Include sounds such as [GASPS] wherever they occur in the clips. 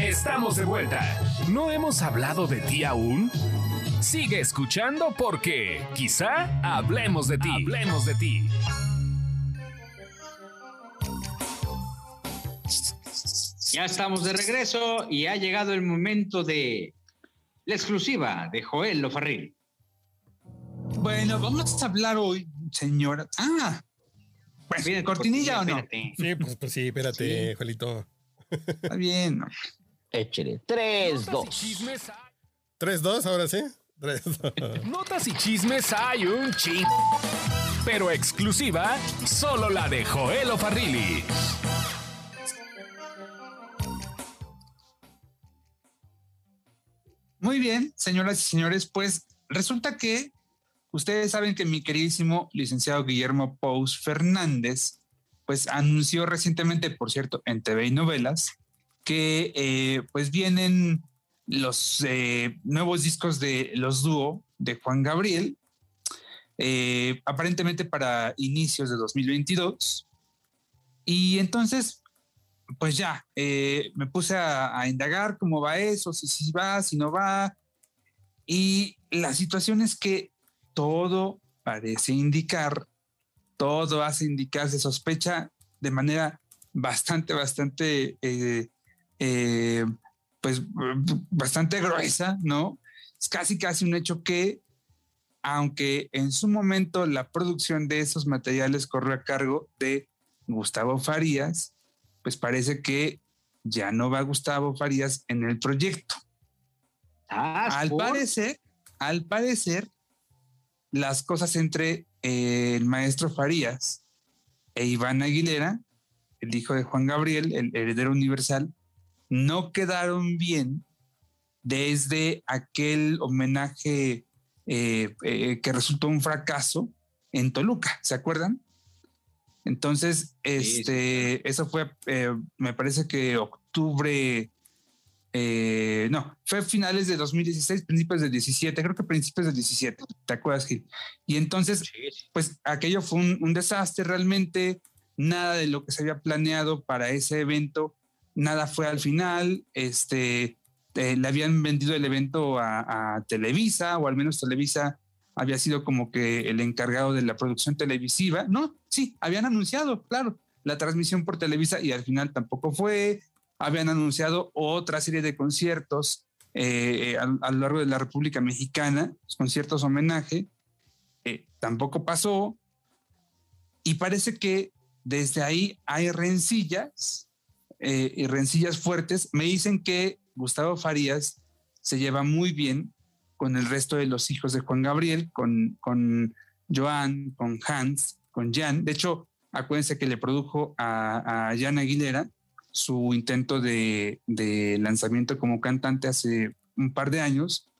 Estamos de vuelta. ¿No hemos hablado de ti aún? Sigue escuchando porque quizá hablemos de ti. Hablemos de ti. Ya estamos de regreso y ha llegado el momento de la exclusiva de Joel Lofarril. Bueno, vamos a hablar hoy, señora. Ah, pues, ¿cortinilla o no? Sí, pues, pues sí, espérate, Juelito. Está bien. Échele. 3, 2. 3, 2, ahora sí. 3, 2. Notas y chismes hay un ching. Pero exclusiva, solo la de Joel Farrilli. Muy bien, señoras y señores, pues resulta que ustedes saben que mi queridísimo licenciado Guillermo Pous Fernández, pues anunció recientemente, por cierto, en TV y novelas, que eh, pues vienen los eh, nuevos discos de los dúo de Juan Gabriel, eh, aparentemente para inicios de 2022. Y entonces, pues ya, me puse a, indagar cómo va eso, si, si va, si no va. Y la situación es que todo parece indicar, todo hace indicar, se sospecha de manera bastante, bastante eh, pues bastante gruesa, ¿no? Es casi, casi un hecho que, aunque en su momento la producción de esos materiales corrió a cargo de Gustavo Farías, pues parece que ya no va Gustavo Farías en el proyecto. Ah, al parecer, al parecer, las cosas entre eh, el maestro Farías e Iván Aguilera, el hijo de Juan Gabriel, el heredero universal, no quedaron bien desde aquel homenaje eh, eh, que resultó un fracaso en Toluca, ¿se acuerdan? Entonces, este, eso fue, eh, me parece que octubre, no, fue finales de 2016, principios del 17, creo que principios del 17, ¿te acuerdas, Gil? Y entonces, pues aquello fue un desastre realmente, nada de lo que se había planeado para ese evento nada fue al final, este, eh, le habían vendido el evento a, Televisa, o al menos Televisa había sido como que el encargado de la producción televisiva. No, sí, habían anunciado, claro, la transmisión por Televisa y al final tampoco fue. Habían anunciado otra serie de conciertos eh, a, lo largo de la República Mexicana, conciertos homenaje, eh, tampoco pasó. Y parece que desde ahí hay rencillas eh, y rencillas fuertes, me dicen que Gustavo Farías se lleva muy bien con el resto de los hijos de Juan Gabriel, con, con Joan, con Hans, con Jan. De hecho, acuérdense que le produjo a, a Jan Aguilera su intento de, de, lanzamiento como cantante hace un par de años,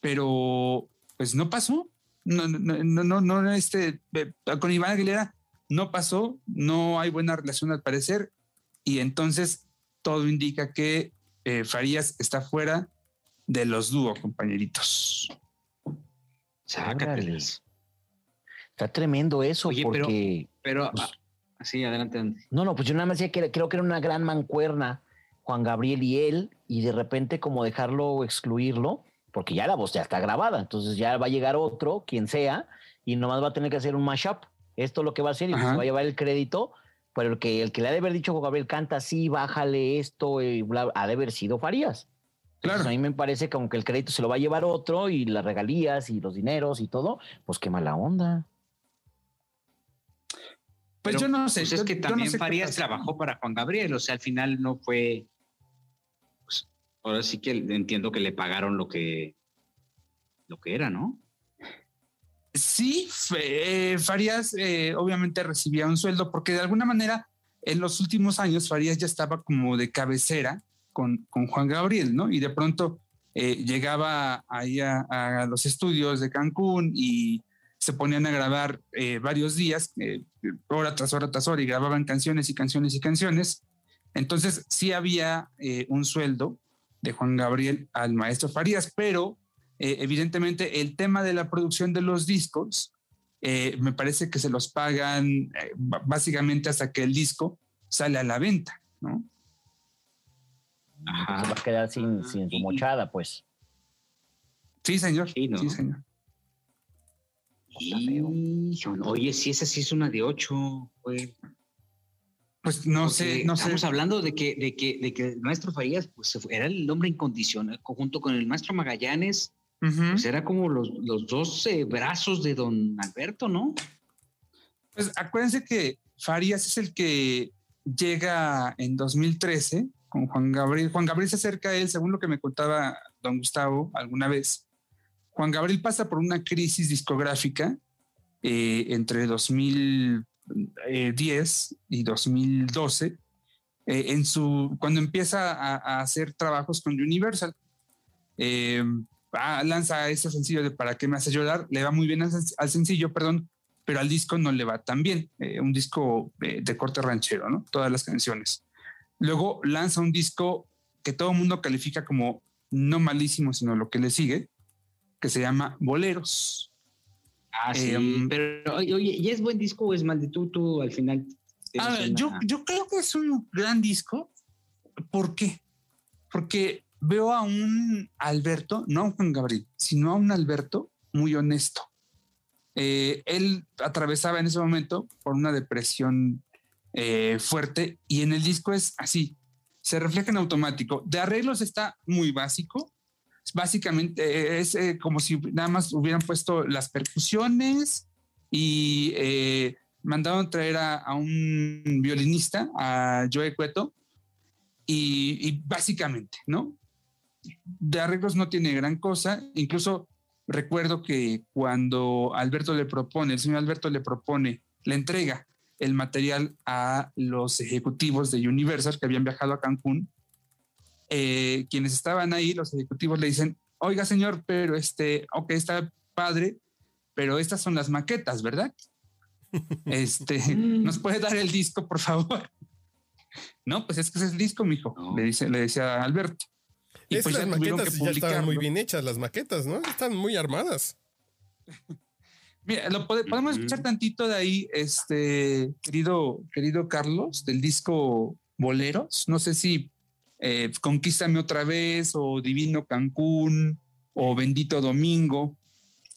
pero pues no pasó. No, no, no, no, este, eh, con Iván Aguilera no pasó, no hay buena relación al parecer y entonces todo indica que eh, Farías está fuera de los dúos, compañeritos. Sácateles. Está tremendo eso, porque. Pero, pues, así, adelante. No, no, pues yo nada más decía que creo que era una gran mancuerna, Juan Gabriel y él, y de repente, como dejarlo excluirlo, porque ya la voz ya está grabada, entonces ya va a llegar otro, quien sea, y nomás va a tener que hacer un mashup. Esto es lo que va a hacer y se va a llevar el crédito pero el que, el que le ha de haber dicho Gabriel canta así, bájale esto, y bla, ha de haber sido Farías. Claro. a mí me parece que aunque el crédito se lo va a llevar otro y las regalías y los dineros y todo, pues qué mala onda. Pues yo no sé. Pues es que también Farías trabajó para Juan Gabriel, o sea, al final no fue. Pues, ahora sí que entiendo que le pagaron lo que lo que era, ¿no? Sí, eh, Farías eh, obviamente recibía un sueldo porque de alguna manera en los últimos años Farías ya estaba como de cabecera con, con Juan Gabriel, ¿no? Y de pronto eh, llegaba ahí a, los estudios de Cancún y se ponían a grabar varios días, hora tras hora tras hora, y grababan canciones y canciones y canciones. Entonces sí había un sueldo de Juan Gabriel al maestro Farías, pero eh, evidentemente el tema de la producción de los discos, eh, me parece que se los pagan eh, básicamente hasta que el disco sale a la venta, ¿no? se va a quedar sin, sin su mochada, pues. Sí, señor. Sí, señor. Oye, si esa sí es una de ocho, pues. Pues no sé, no estamos hablando de que, de que, de que el maestro Farías pues, era el hombre incondicional, junto con el maestro Magallanes, pues era como los, los dos eh, brazos de don Alberto, ¿no? Pues acuérdense que Farías es el que llega en 2013 con Juan Gabriel. Juan Gabriel se acerca a él, según lo que me contaba don Gustavo alguna vez. Juan Gabriel pasa por una crisis discográfica eh, entre 2010 y 2012, eh, cuando empieza a, hacer trabajos con Universal. Eh, lanza ese sencillo de ¿Para qué me hace llorar? Le va muy bien al, sencillo, perdón, pero al disco no le va tan bien. un disco de corte ranchero, ¿no? Todas las canciones. Luego lanza un disco que todo el mundo califica como no malísimo, sino lo que le sigue, que se llama Boleros. Ah, sí, em, pero oye, ¿y es buen disco o es mal de tú, tú al final? yo, yo creo que es un gran disco. ¿Por qué? Porque veo a un Alberto, no a un Juan Gabriel, sino a un Alberto muy honesto. Eh, él atravesaba en ese momento por una depresión eh, fuerte y en el disco es así, se refleja en automático. De arreglos está muy básico, básicamente es eh, como si nada más hubieran puesto las percusiones y eh, mandaron traer a, un violinista, a Joe Cueto, y, básicamente, ¿no? De arreglos no tiene gran cosa, incluso recuerdo que cuando Alberto le propone, el señor Alberto le propone, le entrega el material a los ejecutivos de Universal que habían viajado a Cancún, eh, quienes estaban ahí, los ejecutivos le dicen, oiga señor, pero este, ok, está padre, pero estas son las maquetas, ¿verdad? [LAUGHS] Este, ¿nos puede dar el disco, por favor? [LAUGHS] No, pues es que ese es el disco, mijo, le dice, le decía Alberto. Y pues las maquetas ya estaban muy bien hechas, las maquetas, ¿no? Están muy armadas. [LAUGHS] Mira, lo podemos escuchar tantito de ahí, este querido, querido Carlos, del disco Boleros. No sé si eh, Conquístame otra vez o Divino Cancún o Bendito Domingo.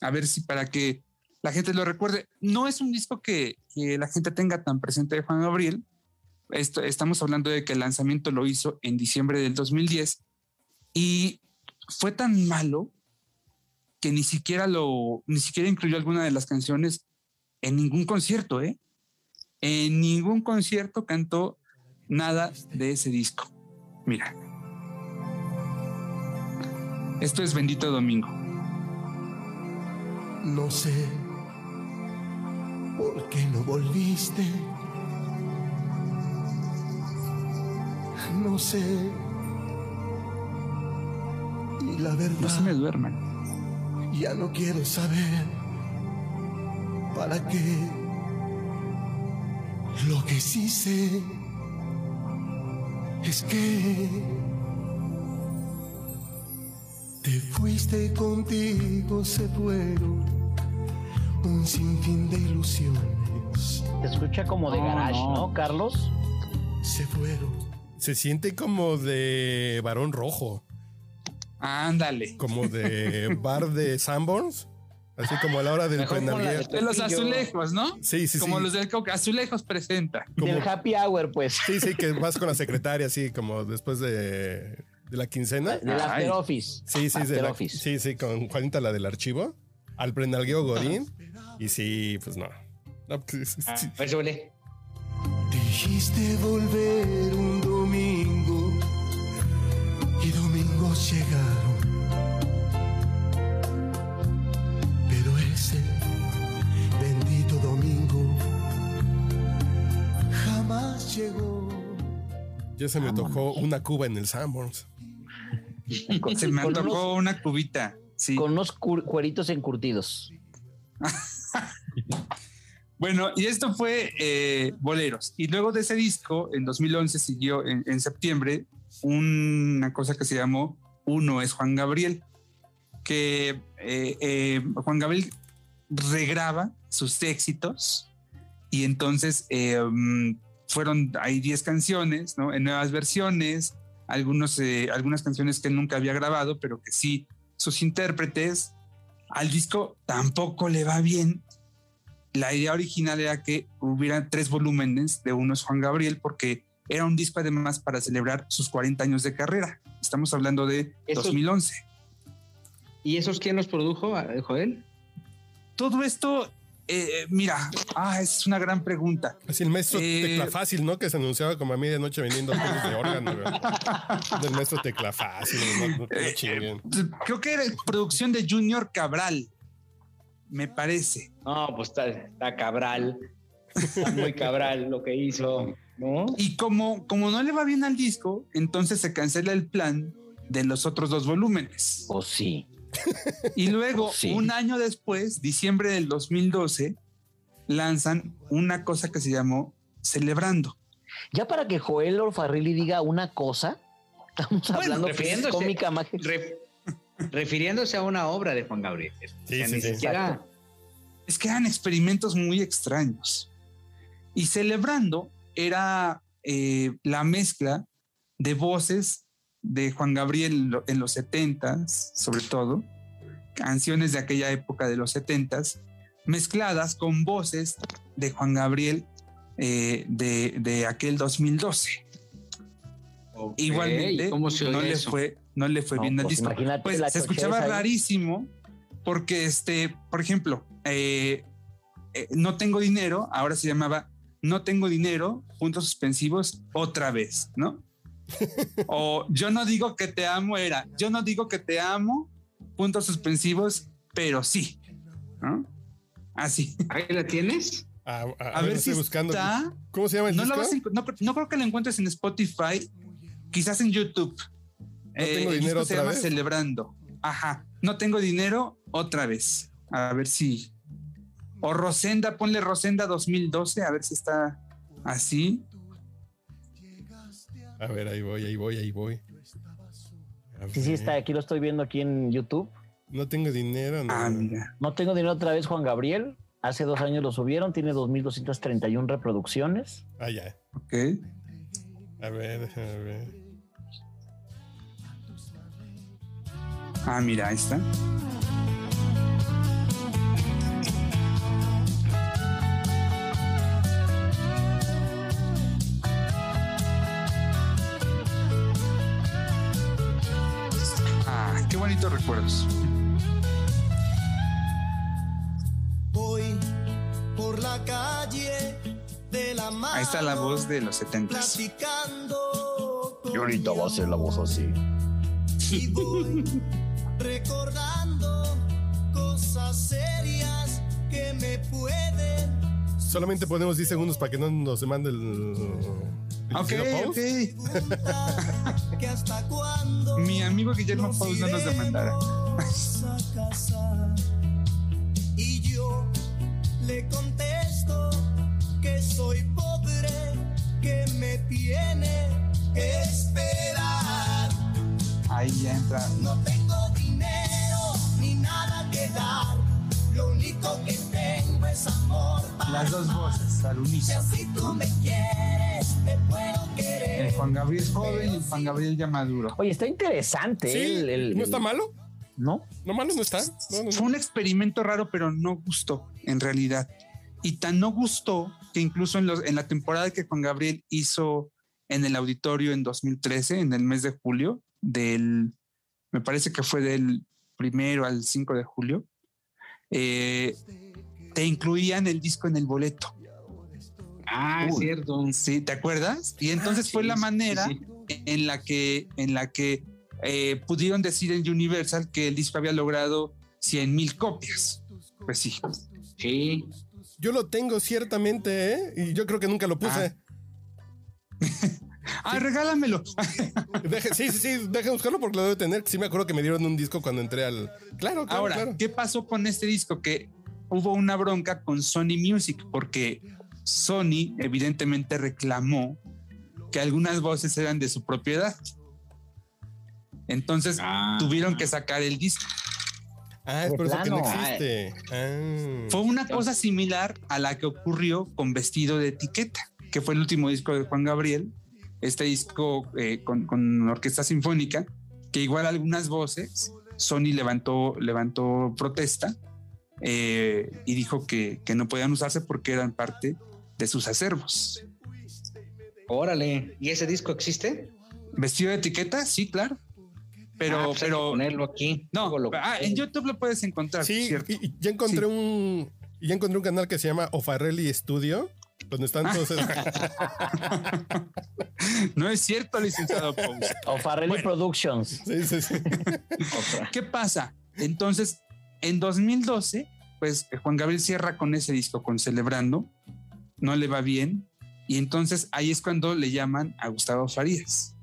A ver si para que la gente lo recuerde. No es un disco que, la gente tenga tan presente de Juan Gabriel. Estamos hablando de que el lanzamiento lo hizo en diciembre del 2010 y fue tan malo que ni siquiera lo, ni siquiera incluyó alguna de las canciones en ningún concierto, ¿eh? En ningún concierto cantó nada de ese disco. Mira. Esto es Bendito Domingo. No sé por qué no volviste. No sé. Y la verdad. No se me duerman. Ya no quiero saber para qué. Lo que sí sé es que te fuiste contigo, se fueron un sinfín de ilusiones. Te escucha como de garage, ¿no, Carlos? Se fueron. Se siente como de varón rojo. Ándale. Como de bar de Sanborns. Así como a la hora del De los azulejos, ¿no? Sí, sí, como los del azulejos presenta. Como, del happy hour, pues. Sí, sí, que vas con la secretaria así como después de, la quincena. De la after office. Sí, sí, de la, office. sí, sí, con Juanita la del archivo. Al prenalgueo Godín. Y sí, pues no. no pues, ah, pues, Dijiste volver un domingo y domingos llegaron Ya se me tocó una cuba en el Sanborns. se me tocó una cubita. Sí. Con unos cueritos encurtidos. [LAUGHS] bueno, y esto fue eh, Boleros. Y luego de ese disco, en 2011 siguió en, septiembre una cosa que se llamó Uno es Juan Gabriel, que eh, eh, Juan Gabriel regraba sus éxitos y entonces fueron, hay 10 canciones, ¿no? En nuevas versiones, algunos, eh, algunas canciones que nunca había grabado, pero que sí, sus intérpretes, al disco tampoco le va bien. La idea original era que hubiera tres volúmenes de unos Juan Gabriel, porque era un disco además para celebrar sus 40 años de carrera. Estamos hablando de 2011. ¿Y esos quién los produjo, Joel? Todo esto eh, mira, ah, es una gran pregunta. Así el maestro eh, Tecla Fácil, ¿no? Que se anunciaba como a medianoche vendiendo de órgano. Del maestro Tecla Fácil. Eh, creo que era producción de Junior Cabral, me parece. No, pues está, Cabral. Está muy Cabral lo que hizo, ¿no? Y como, como no le va bien al disco, entonces se cancela el plan de los otros dos volúmenes. Oh, sí. Y luego, un año después, diciembre del 2012, lanzan una cosa que se llamó Celebrando. Ya para que Joel Orfarrilli diga una cosa, estamos hablando refiriéndose, cómica refiriéndose a una obra de Juan Gabriel. Sí, Es que eran experimentos muy extraños. Y Celebrando era eh, la mezcla de voces de Juan Gabriel en los 70 sobre todo, canciones de aquella época de los 70 mezcladas con voces de Juan Gabriel eh, de, aquel 2012. Igualmente, no, le fue, no le fue bien al pues disco. Pues se escuchaba rarísimo porque, este, por ejemplo, eh, eh, No tengo dinero, ahora se llamaba No tengo dinero, puntos suspensivos, otra vez, ¿no? [LAUGHS] o yo no digo que te amo, era yo no digo que te amo, puntos suspensivos, pero sí. Así. ¿Ahí la tienes? A, ver, si buscando. ¿Cómo se llama el no disco? no, creo que lo encuentres en Spotify, quizás en YouTube. No tengo eh, dinero otra vez. Celebrando. Ajá. No tengo dinero otra vez. A ver si. O Rosenda, ponle Rosenda 2012, a ver si está así. A ver, ahí voy, ahí voy, ahí voy. Sí, sí, está. Aquí lo estoy viendo aquí en YouTube. No tengo dinero. No. Ah, mira. No tengo dinero otra vez, Juan Gabriel. Hace dos años lo subieron, tiene 2.231 reproducciones. Ah, ya. Ok. A ver, déjame ver. Ah, mira, ahí está. Bonitos recuerdos. Voy por la calle de la Ahí está la voz de los 70. Y ahorita va a ser la voz así. Y voy recordando cosas serias que me pueden. Solamente ponemos 10 segundos para que no nos demande el Ok, ok. [LAUGHS] Mi amigo Guillermo Paus no nos demandara. y yo le contesto que soy pobre, que me tiene que esperar. Ahí ya entra. No tengo dinero ni nada que dar. Lo único que tengo es amor. Las dos voces al unísono. Si tú me quieres, te puedo querer. El Juan Gabriel joven y el Juan Gabriel ya maduro. Oye, está interesante. Sí, el, ¿No está malo? No. No malo no está. Fue un experimento raro, pero no gustó en realidad. Y tan no gustó que incluso en, los, en la temporada que Juan Gabriel hizo en el auditorio en 2013, en el mes de julio, del, me parece que fue del primero al 5 de julio, eh, te incluían el disco en el boleto. Ah, es cierto. Sí, ¿te acuerdas? Y entonces ah, fue la manera en la que, en la que eh, pudieron decir en Universal que el disco había logrado 100 mil copias. Pues sí. Sí. Yo lo tengo ciertamente, ¿eh? Y yo creo que nunca lo puse. Ah, [LAUGHS] regálamelo. sí, sí, sí, deja buscarlo porque lo debo tener. Sí me acuerdo que me dieron un disco cuando entré al... Claro, claro Ahora, ¿qué pasó con este disco? Que hubo una bronca con Sony Music porque Sony evidentemente reclamó que algunas voces eran de su propiedad. Entonces ah. tuvieron que sacar el disco. Ah, es por eso que no existe. Ah. Fue una cosa similar a la que ocurrió con Vestido de Etiqueta, que fue el último disco de Juan Gabriel, este disco eh, con, con, orquesta sinfónica, que igual algunas voces, Sony levantó, levantó protesta eh, y dijo que, que, no podían usarse porque eran parte de sus acervos. Órale, ¿y ese disco existe? ¿Vestido de etiqueta? Sí, claro. Pero, ah, pues pero ponerlo aquí. No, ah, en YouTube lo puedes encontrar. Sí, y, ya encontré un ya encontré un canal que se llama Ofarelli Studio, donde están ah. todos. [LAUGHS] no es cierto, licenciado Ofarelli Productions. Sí, sí, sí. ¿Qué pasa? Entonces, en 2012, pues Juan Gabriel cierra con ese disco, con Celebrando, no le va bien, y entonces ahí es cuando le llaman a Gustavo Farías.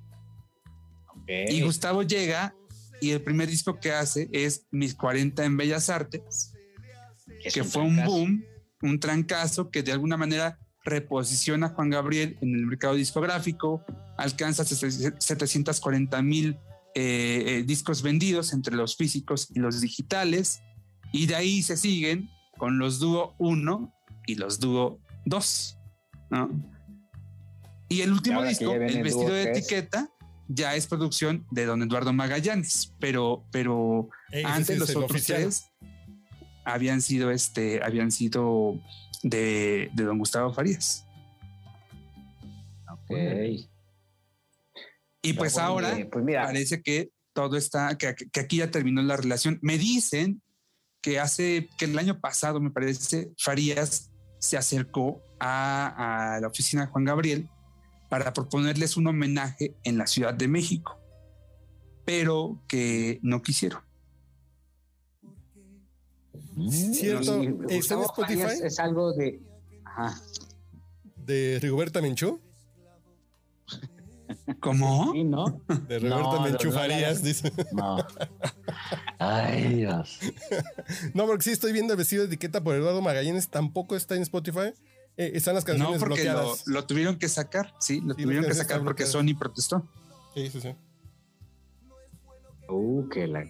Y Gustavo llega y el primer disco que hace es Mis 40 en Bellas Artes, que fue un boom, un trancazo que de alguna manera reposiciona a Juan Gabriel en el mercado discográfico, alcanza 740 mil eh, eh, discos vendidos entre los físicos y los digitales, y de ahí se siguen con los dúo 1 y los dúo 2. Y el último disco, El vestido de etiqueta, ya es producción de don Eduardo Magallanes, pero, pero antes los otros tres habían sido este, habían sido de, don Gustavo Farías. Ok. Y pues ahora pues parece que todo está, que, aquí ya terminó la relación. Me dicen que hace, que el año pasado, me parece, Farías se acercó a, a la oficina de Juan Gabriel para proponerles un homenaje en la Ciudad de México, pero que no quisieron. Cierto, ¿está en Spotify? Es algo de. ¿De Rigoberta Menchú? ¿Cómo? Sí, ¿no? De Rigoberta Menchú Farías, dice. No. Ay, Dios. no, porque sí estoy viendo el vestido de etiqueta por Eduardo Magallanes, tampoco está en Spotify. Eh, están las canciones no, porque Lo, tuvieron que sacar, sí, lo tuvieron que sacar porque Sony protestó. Sí, sí, sí. Uh, qué la...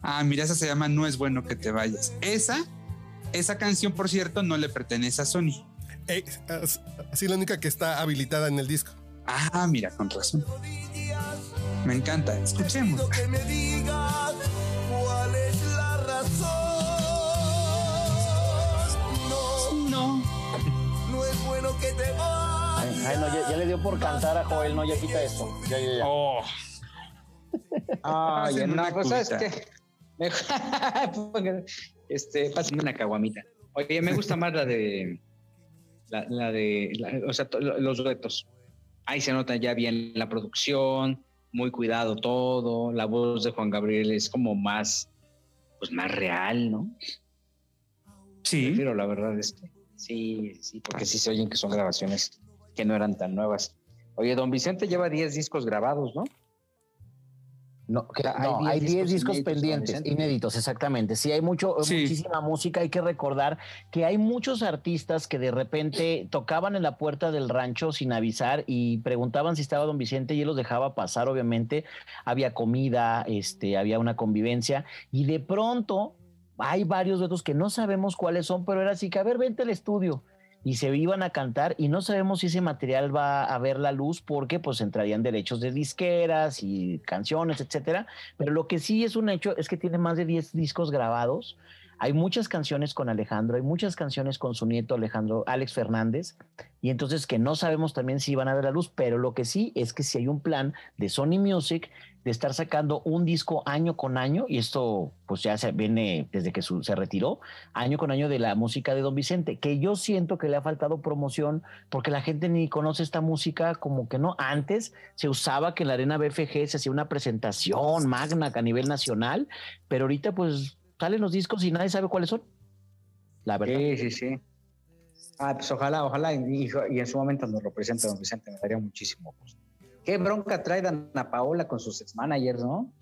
Ah, mira, esa se llama No es bueno que te vayas. Esa, esa canción, por cierto, no le pertenece a Sony. Eh, así la única que está habilitada en el disco. Ah, mira, con razón. Me encanta, escuchemos. Que me digas cuál es la razón. bueno que te Ay, no, ya, le dio por cantar a Joel, no, ya quita esto. Ya, ya, ya. Oh. Ay, una cosa es que. este, pásenme una caguamita. Oye, me gusta más la de. La, de. o sea, los duetos. Ahí se nota ya bien la producción, muy cuidado todo. La voz de Juan Gabriel es como más. Pues más real, ¿no? Sí. Prefiero, la verdad, este. Sí, sí, porque sí se oyen que son grabaciones que no eran tan nuevas. Oye, don Vicente lleva 10 discos grabados, ¿no? No, hay 10 discos, pendientes, inéditos, exactamente. Sí, hay mucho, muchísima música. Hay que recordar que hay muchos artistas que de repente tocaban en la puerta del rancho sin avisar y preguntaban si estaba don Vicente y él los dejaba pasar, obviamente. Había comida, este, había una convivencia y de pronto hay varios otros que no sabemos cuáles son, pero era así que, a ver, vente al estudio. Y se iban a cantar y no sabemos si ese material va a ver la luz porque pues entrarían derechos de disqueras y canciones, etcétera. Pero lo que sí es un hecho es que tiene más de 10 discos grabados. Hay muchas canciones con Alejandro, hay muchas canciones con su nieto Alejandro, Alex Fernández, y entonces que no sabemos también si van a ver la luz, pero lo que sí es que si hay un plan de Sony Music de estar sacando un disco año con año, y esto pues ya se viene desde que se retiró, año con año de la música de Don Vicente, que yo siento que le ha faltado promoción porque la gente ni conoce esta música como que no. Antes se usaba que en la Arena BFG se hacía una presentación magna a nivel nacional, pero ahorita pues salen los discos y nadie sabe cuáles son. La verdad. Sí, sí, sí. Ah, pues ojalá, ojalá, y, en su momento nos lo presente Don Vicente, me daría muchísimo gusto. ¿Qué bronca trae Dana Paola con sus ex-managers, no?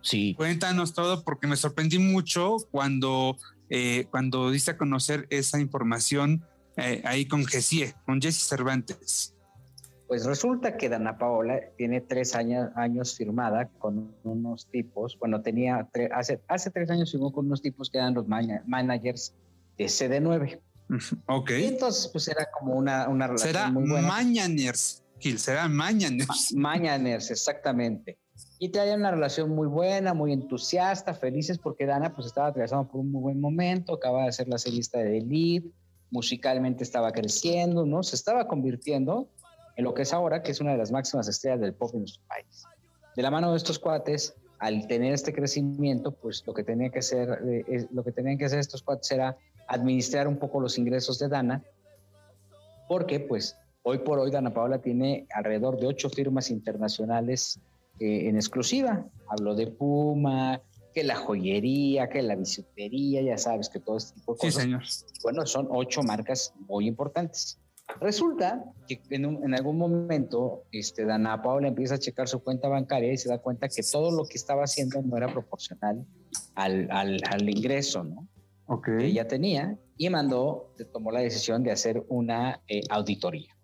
Sí. Cuéntanos todo porque me sorprendí mucho cuando, eh, cuando diste a conocer esa información eh, ahí con Jessie, con Jesse Cervantes. Pues resulta que Dana Paola tiene tres años, años firmada con unos tipos, bueno, tenía hace, hace tres años firmó con unos tipos que eran los managers de CD9. Ok. Y entonces, pues era como una, una relación Será muy buena. Mañaners Gil, será Mañaners. Mañaners, exactamente. Y traían una relación muy buena, muy entusiasta, felices porque Dana pues estaba atravesando por un muy buen momento, acaba de hacer la solista de Elite, musicalmente estaba creciendo, ¿no? Se estaba convirtiendo en lo que es ahora, que es una de las máximas estrellas del pop en nuestro país. De la mano de estos cuates, al tener este crecimiento, pues lo que tenía que hacer, eh, lo que tenían que hacer estos cuates era administrar un poco los ingresos de Dana, porque pues hoy por hoy Dana Paola tiene alrededor de ocho firmas internacionales eh, en exclusiva. Hablo de Puma, que la joyería, que la bisutería, ya sabes que todo este tipo de Sí, cosas. señor. Bueno, son ocho marcas muy importantes. Resulta que en, un- en algún momento este, Dana Paola empieza a checar su cuenta bancaria y se da cuenta que todo lo que estaba haciendo no era proporcional al, al- al ingreso ¿no? Ok. que ella tenía y mandó, tomó la decisión de hacer una eh, auditoría.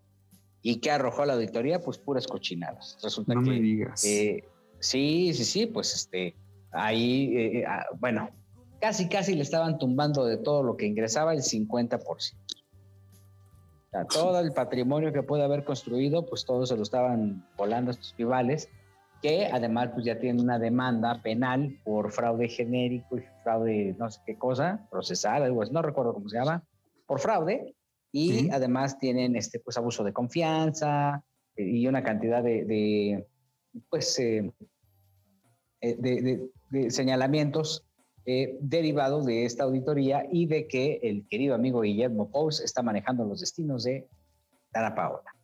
¿Y qué arrojó la auditoría? Pues puras cochinadas. Resulta No que me digas. eh, sí, sí, sí, pues este, ahí, eh, ah, bueno, casi, casi le estaban tumbando de todo lo que ingresaba el 50%. O sea, todo el patrimonio que puede haber construido, pues todo se lo estaban volando a estos rivales, que además pues ya tienen una demanda penal por fraude genérico y fraude no sé qué cosa, procesal, algo así, no recuerdo cómo se llama, por fraude, y Sí. además tienen este, pues abuso de confianza eh, y una cantidad de, de, pues, eh, eh, de, de- de señalamientos eh, derivados de esta auditoría y de que el querido amigo Guillermo Pous está manejando los destinos de Dana Paola.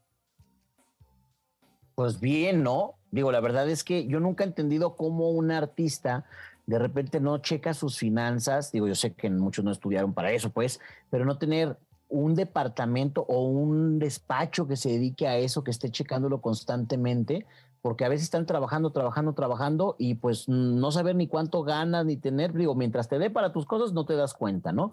Pues bien, ¿no? Digo, la verdad es que yo nunca he entendido cómo un artista de repente no checa sus finanzas. Digo, yo sé que muchos no estudiaron para eso, pues, pero no tener un departamento o un despacho que se dedique a eso, que esté checándolo constantemente, porque a veces están trabajando, trabajando, trabajando y pues no saber ni cuánto ganas ni tener, digo, mientras te dé para tus cosas no te das cuenta, ¿no?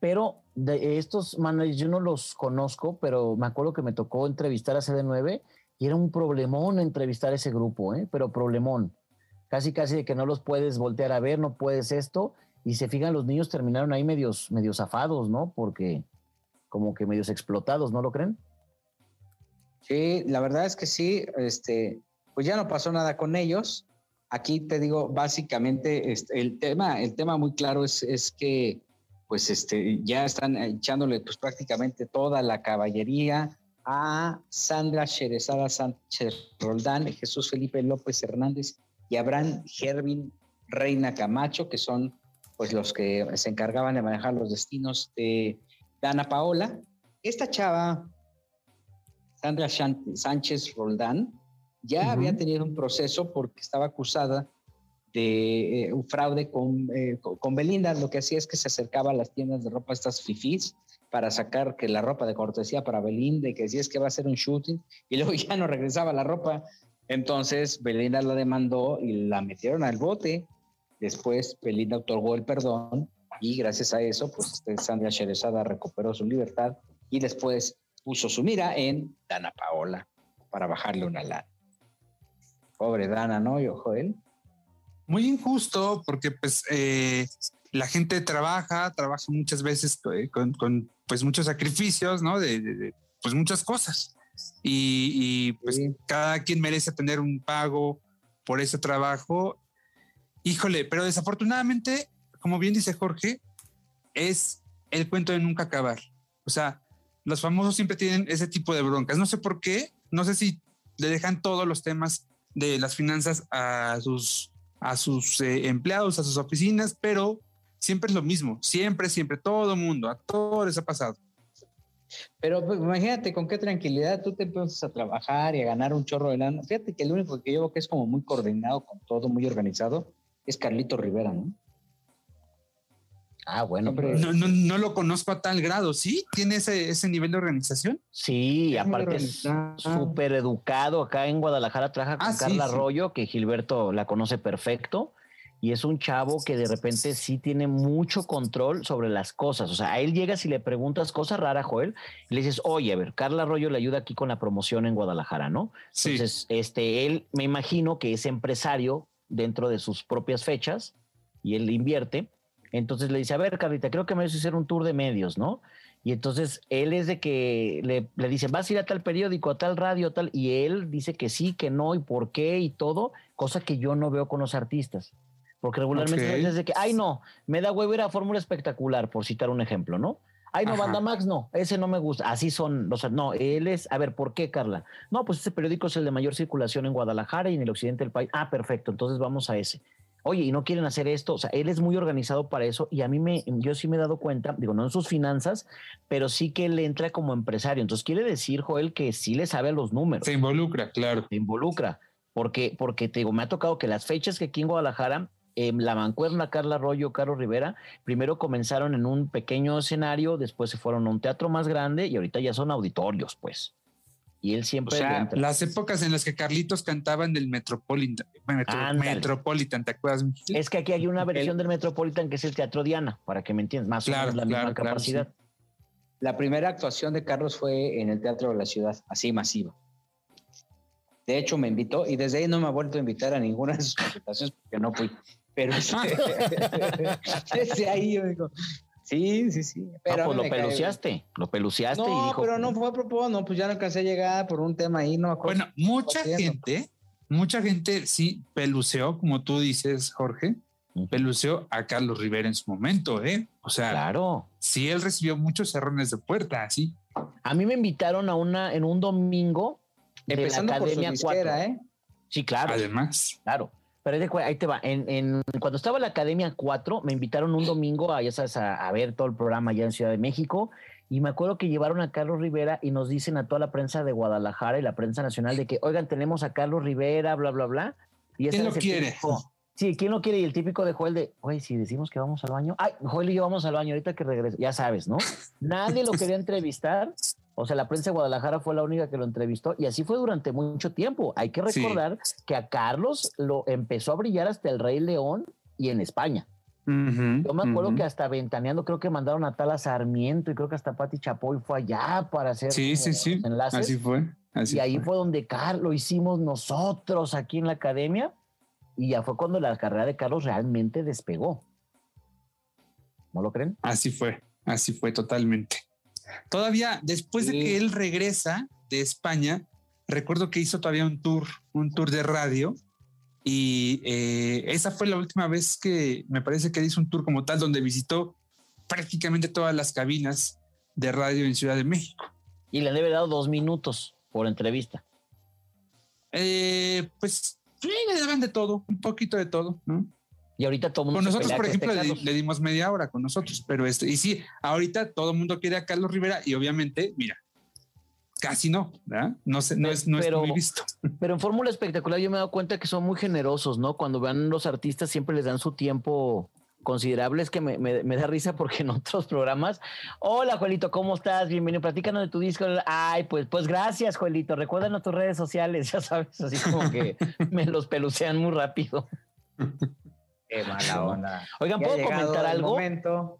Pero de estos managers yo no los conozco, pero me acuerdo que me tocó entrevistar a CD9 y era un problemón entrevistar a ese grupo, ¿eh? pero problemón. Casi, casi de que no los puedes voltear a ver, no puedes esto. Y se fijan, los niños terminaron ahí medios, medios zafados, ¿no? Porque como que medios explotados, ¿no lo creen? Sí, la verdad es que sí, este, pues ya no pasó nada con ellos. Aquí te digo, básicamente, este, el tema, el tema muy claro es, es que, pues, este, ya están echándole, pues, prácticamente toda la caballería a Sandra Sherezada Sánchez Roldán, Jesús Felipe López Hernández y Abraham Gervin Reina Camacho, que son, pues, los que se encargaban de manejar los destinos de Dana Paola. Esta chava, Sandra Sánchez Roldán ya había tenido un proceso porque estaba acusada de eh, un fraude con, eh, con- Belinda. Lo que hacía es que se acercaba a las tiendas de ropa, estas fifís, para sacar que la ropa de cortesía para Belinda y que decía es que va a hacer un shooting y [LAUGHS] luego ya no regresaba la ropa. Entonces Belinda la demandó y la metieron al bote. Después Belinda otorgó el perdón y gracias a eso, pues este, Sandra Sherezada recuperó su libertad y después puso su mira en Dana Paola para bajarle una lana. Pobre Dana, ¿no? Yo, Joel. Muy injusto porque pues eh, la gente trabaja, trabaja muchas veces eh, con, con, pues muchos sacrificios, ¿no? De, de- de, pues muchas cosas. Y, y, pues Sí. cada quien merece tener un pago por ese trabajo. Híjole, pero desafortunadamente, como bien dice Jorge, es el cuento de nunca acabar. O sea, los famosos siempre tienen ese tipo de broncas. No sé por qué, no sé si le dejan todos los temas de las finanzas a sus, a sus eh, empleados, a sus oficinas, pero siempre es lo mismo, siempre, siempre, todo mundo, a todos les ha pasado. Pero pues, imagínate con qué tranquilidad tú te empiezas a trabajar y a ganar un chorro de lana. Fíjate que el único que yo que es como muy coordinado con todo, muy organizado, es Carlito Rivera, ¿no? Ah, bueno. Hombre. pues, No, no, no lo conozco a tal grado, ¿sí? ¿Tiene ese, ese nivel de organización? Sí, aparte es súper educado. Acá en Guadalajara trabaja con Ah, Carla sí. Arroyo, que Gilberto la conoce perfecto. Y es un chavo que de repente sí tiene mucho control sobre las cosas. O sea, a él llegas y le preguntas cosas raras, Joel, y le dices, oye, a ver, Carla Arroyo le ayuda aquí con la promoción en Guadalajara, ¿no? Sí. Entonces, este, él me imagino que es empresario dentro de sus propias fechas y él invierte. Entonces le dice, a ver, Carlita, creo que me vas a hacer un tour de medios, ¿no? Y entonces él es de que le, le dicen, vas a ir a tal periódico, a tal radio, tal, y él dice que sí, que no, y por qué, y todo, cosa que yo no veo con los artistas. Porque regularmente Ok. es de que, ay, no, me da huevo ir a Fórmula Espectacular, por citar un ejemplo, ¿no? Ay, no, Ajá. Banda Max, no, ese no me gusta. Así son, o sea, no, él es, a ver, ¿por qué, Carla? No, pues ese periódico es el de mayor circulación en Guadalajara y en el occidente del país. Ah, perfecto, entonces vamos a ese. Oye, y no quieren hacer esto, o sea, él es muy organizado para eso y a mí me, yo sí me he dado cuenta, digo, no en sus finanzas, pero sí que él entra como empresario. Entonces quiere decir, Joel, que sí le sabe a los números Se involucra, claro. se involucra. Porque, porque te digo, me ha tocado que las fechas que aquí en Guadalajara, eh, la mancuerna Carla Arroyo, Carlos Rivera, primero comenzaron en un pequeño escenario, después se fueron a un teatro más grande y ahorita ya son auditorios, pues. Y él O siempre. sea, entra. las épocas en las que Carlitos cantaba en el Metropolitan. Metro-. Metropolitan, ¿te acuerdas? Es que aquí hay una versión del Metropolitan que es el Teatro Diana, para que me entiendas, más Claro, o menos la claro, misma claro, capacidad. La primera actuación de Carlos fue en el Teatro de la Ciudad, así masiva. De hecho, me invitó y desde ahí no me ha vuelto a invitar a ninguna de sus presentaciones porque no fui. Pero este, [LAUGHS] desde ahí yo digo, sí, sí, sí. Pero Ah, a pues lo peluciaste, lo peluciaste y No, dijo. pero no fue a propósito, no, pues ya no alcancé a llegar por un tema ahí, no me acuerdo. Bueno, mucha gente, mucha gente sí peluceó, como tú dices, Jorge, peluceó a Carlos Rivera en su momento, ¿eh? O sea, Claro. sí, él recibió muchos cerrones de puerta, sí. A mí me invitaron a una en un domingo de Empezando la por su Academia 4. disquera, ¿eh? Sí, claro. Además, Claro. Pero ahí te va. En, en- cuando estaba en la Academia 4, me invitaron un domingo a, ya sabes, a, a ver todo el programa allá en Ciudad de México. Y me acuerdo que llevaron a Carlos Rivera y nos dicen a toda la prensa de Guadalajara y la prensa nacional de que, oigan, tenemos a Carlos Rivera, bla, bla, bla. Y ya ¿Quién lo quiere? típico- sí, ¿quién lo quiere? Y el típico de Joel de, oye, si decimos que vamos al baño. Ay, Joel y yo vamos al baño ahorita que regrese. Ya sabes, ¿no? Nadie lo quería entrevistar. O sea, la prensa de Guadalajara fue la única que lo entrevistó y así fue durante mucho tiempo. Hay que Sí. recordar que a Carlos lo empezó a brillar hasta el Rey León y en España. Yo me acuerdo que hasta ventaneando creo que mandaron a Tala Sarmiento y creo que hasta Pati Chapoy fue allá para hacer Sí, sí, sí. enlaces. Así fue. Así y ahí fue donde Carlos lo hicimos nosotros aquí en la academia y ya fue cuando la carrera de Carlos realmente despegó. ¿No lo creen? Así fue, así fue totalmente. Todavía después de que él regresa de España, recuerdo que hizo todavía un tour, un tour de radio. Y eh, esa fue la última vez que me parece que hizo un tour como tal, donde visitó prácticamente todas las cabinas de radio en Ciudad de México. Y le debe dado dos minutos por entrevista. Eh, pues sí, le daban de todo, un poquito de todo, ¿no? Y ahorita todo el mundo Con se nosotros, pelea por ejemplo, le, dimos media hora con nosotros, pero este, y sí, ahorita todo el mundo quiere a Carlos Rivera y obviamente, mira, casi no, ¿verdad? No, sé, no, es, no Pero- es muy visto. [LAUGHS] Pero en Fórmula Espectacular yo me he dado cuenta que son muy generosos, ¿no? Cuando van los artistas siempre les dan su tiempo considerable. Es que me, me- me da risa porque en otros programas, hola Juelito, ¿cómo estás? Bienvenido, platícanos de tu disco. Ay, pues, pues gracias, Juelito. Recuérdanos tus redes sociales, [LAUGHS] ya sabes, así como que me los pelucean muy rápido. [LAUGHS] Qué mala onda. Oigan, ¿puedo comentar algo? momento.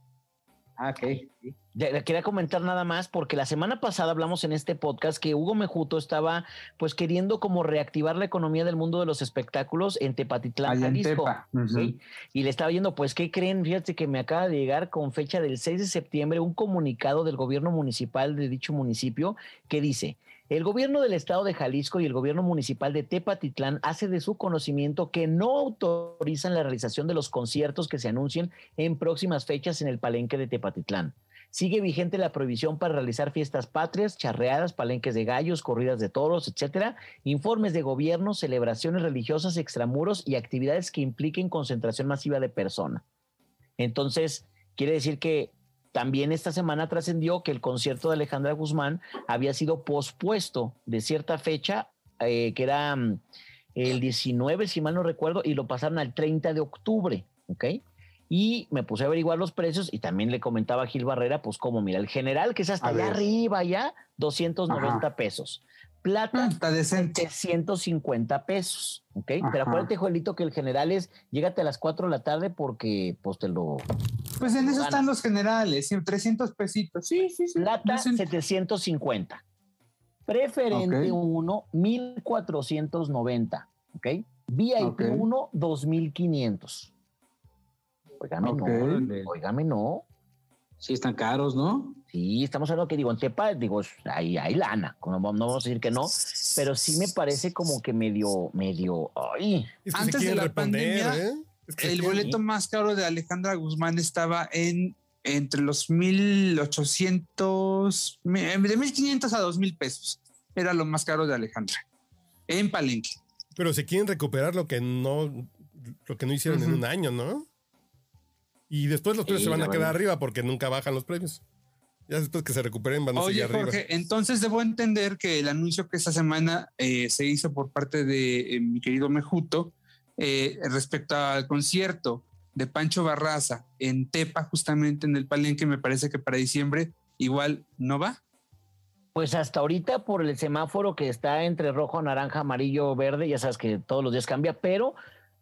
Ah, ok. sí. Quería comentar nada más porque la semana pasada hablamos en este podcast que Hugo Mejuto estaba pues queriendo como reactivar la economía del mundo de los espectáculos en Tepatitlán, Jalisco. Y le estaba yendo, pues, ¿qué creen? Fíjate que me acaba de llegar con fecha del 6 de septiembre un comunicado del gobierno municipal de dicho municipio que dice, el gobierno del estado de Jalisco y el gobierno municipal de Tepatitlán hace de su conocimiento que no autorizan la realización de los conciertos que se anuncien en próximas fechas en el palenque de Tepatitlán. Sigue vigente la prohibición para realizar fiestas patrias, charreadas, palenques de gallos, corridas de toros, etcétera, informes de gobierno, celebraciones religiosas, extramuros y actividades que impliquen concentración masiva de personas. Entonces, quiere decir que también esta semana trascendió que el concierto de Alejandra Guzmán había sido pospuesto de cierta fecha, eh, que era mm, el 19, si mal no recuerdo, y lo pasaron al 30 de octubre, ¿ok? Y me puse a averiguar los precios y también le comentaba a Gil Barrera, pues como, mira, el general, que es hasta A allá ver. arriba, ya, 290 Ajá. pesos. Plata, Ah, Está decente. 750 pesos, ¿ok? Pero Ajá. acuérdate, Joelito, que el general es, llégate a las 4 de la tarde porque, pues, te lo... Pues en eso están los generales, sí, 300 pesitos. Sí, sí, sí. Plata, decente. 750. Preferente Ok. 1, 1490, ¿ok? VIP Ok. Sí, están caros, ¿no? Sí, estamos hablando que digo, en Tepa, digo, hay, hay lana, no, no vamos a decir que no, pero sí me parece como que medio, medio, ay, Es que se Antes de la responder, pandemia, ¿eh? Es que se El boleto más caro de Alejandra Guzmán estaba en entre los 1800, mi- de 1500 a 2000 pesos. Era lo más caro de Alejandra. En Palenque. Pero se quieren recuperar lo que no, lo que no hicieron en un año, ¿no? Y después los precios Sí, se van a quedar arriba porque nunca bajan los precios. Ya después que se recuperen van a Oye, seguir arriba. Entonces debo entender que el anuncio que esta semana eh, se hizo por parte de eh, mi querido Mejuto eh, respecto al concierto de Pancho Barraza en Tepa, justamente en el Palenque, me parece que para diciembre igual no va. Pues hasta ahorita por el semáforo que está entre rojo, naranja, amarillo, verde, ya sabes que todos los días cambia, pero